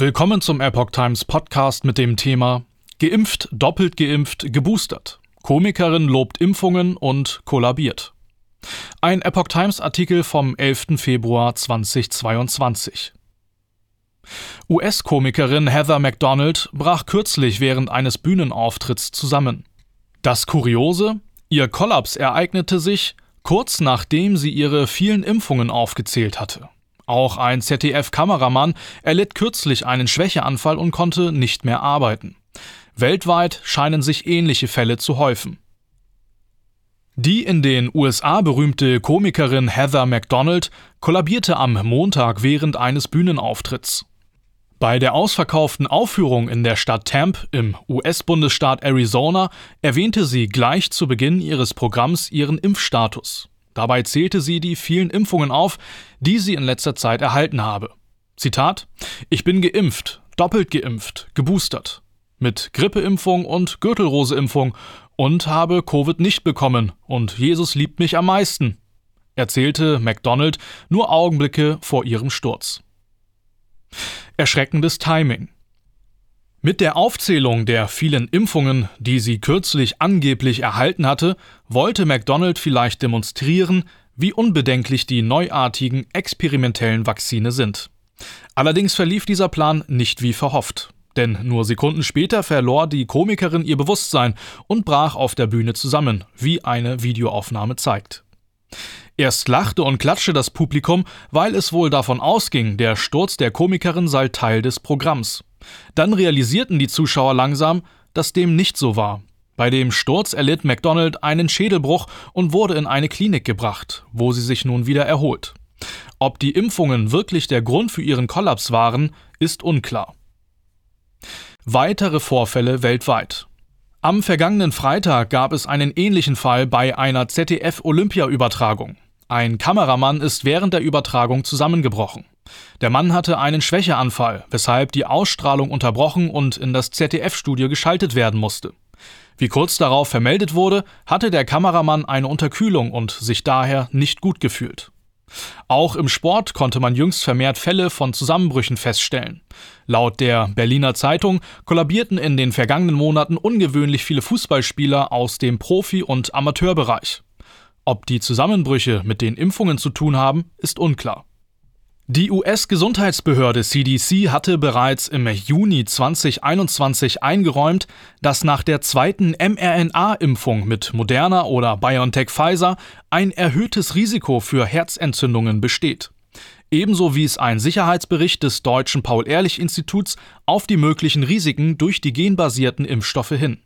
Willkommen zum Epoch Times Podcast mit dem Thema Geimpft, doppelt geimpft, geboostert. Komikerin lobt Impfungen und kollabiert. Ein Epoch Times Artikel vom 11. Februar 2022. US-Komikerin Heather McDonald brach kürzlich während eines Bühnenauftritts zusammen. Das Kuriose? Ihr Kollaps ereignete sich kurz nachdem sie ihre vielen Impfungen aufgezählt hatte. Auch ein ZDF-Kameramann erlitt kürzlich einen Schwächeanfall und konnte nicht mehr arbeiten. Weltweit scheinen sich ähnliche Fälle zu häufen. Die in den USA berühmte Komikerin Heather McDonald kollabierte am Montag während eines Bühnenauftritts. Bei der ausverkauften Aufführung in der Stadt Tamp im US-Bundesstaat Arizona erwähnte sie gleich zu Beginn ihres Programms ihren Impfstatus. Dabei zählte sie die vielen Impfungen auf, die sie in letzter Zeit erhalten habe. Zitat: Ich bin geimpft, doppelt geimpft, geboostert. Mit Grippeimpfung und Gürtelroseimpfung und habe Covid nicht bekommen und Jesus liebt mich am meisten, erzählte McDonald nur Augenblicke vor ihrem Sturz. Erschreckendes Timing. Mit der Aufzählung der vielen Impfungen, die sie kürzlich angeblich erhalten hatte, wollte McDonald vielleicht demonstrieren, wie unbedenklich die neuartigen experimentellen Vakzine sind. Allerdings verlief dieser Plan nicht wie verhofft. Denn nur Sekunden später verlor die Komikerin ihr Bewusstsein und brach auf der Bühne zusammen, wie eine Videoaufnahme zeigt. Erst lachte und klatschte das Publikum, weil es wohl davon ausging, der Sturz der Komikerin sei Teil des Programms. Dann realisierten die Zuschauer langsam, dass dem nicht so war. Bei dem Sturz erlitt McDonald einen Schädelbruch und wurde in eine Klinik gebracht, wo sie sich nun wieder erholt. Ob die Impfungen wirklich der Grund für ihren Kollaps waren, ist unklar. Weitere Vorfälle weltweit. Am vergangenen Freitag gab es einen ähnlichen Fall bei einer ZDF-Olympia-Übertragung. Ein Kameramann ist während der Übertragung zusammengebrochen. Der Mann hatte einen Schwächeanfall, weshalb die Ausstrahlung unterbrochen und in das ZDF-Studio geschaltet werden musste. Wie kurz darauf vermeldet wurde, hatte der Kameramann eine Unterkühlung und sich daher nicht gut gefühlt. Auch im Sport konnte man jüngst vermehrt Fälle von Zusammenbrüchen feststellen. Laut der Berliner Zeitung kollabierten in den vergangenen Monaten ungewöhnlich viele Fußballspieler aus dem Profi- und Amateurbereich. Ob die Zusammenbrüche mit den Impfungen zu tun haben, ist unklar. Die US-Gesundheitsbehörde CDC hatte bereits im Juni 2021 eingeräumt, dass nach der zweiten mRNA-Impfung mit Moderna oder BioNTech Pfizer ein erhöhtes Risiko für Herzentzündungen besteht. Ebenso wies ein Sicherheitsbericht des deutschen Paul-Ehrlich-Instituts auf die möglichen Risiken durch die genbasierten Impfstoffe hin.